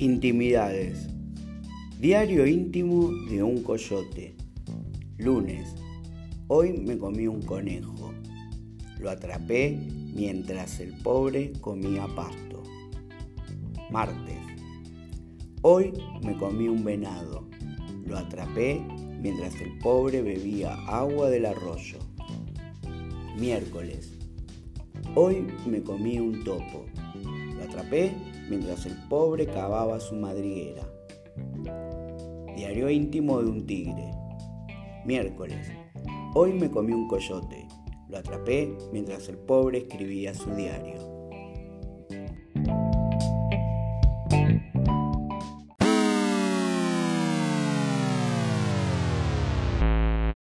Intimidades. Diario íntimo de un coyote. Lunes. Hoy me comí un conejo. Lo atrapé mientras el pobre comía pasto. Martes. Hoy me comí un venado. Lo atrapé mientras el pobre bebía agua del arroyo. Miércoles. Hoy me comí un topo. Atrapé mientras el pobre cavaba su madriguera. Diario íntimo de un tigre. Miércoles. Hoy me comí un coyote. Lo atrapé mientras el pobre escribía su diario.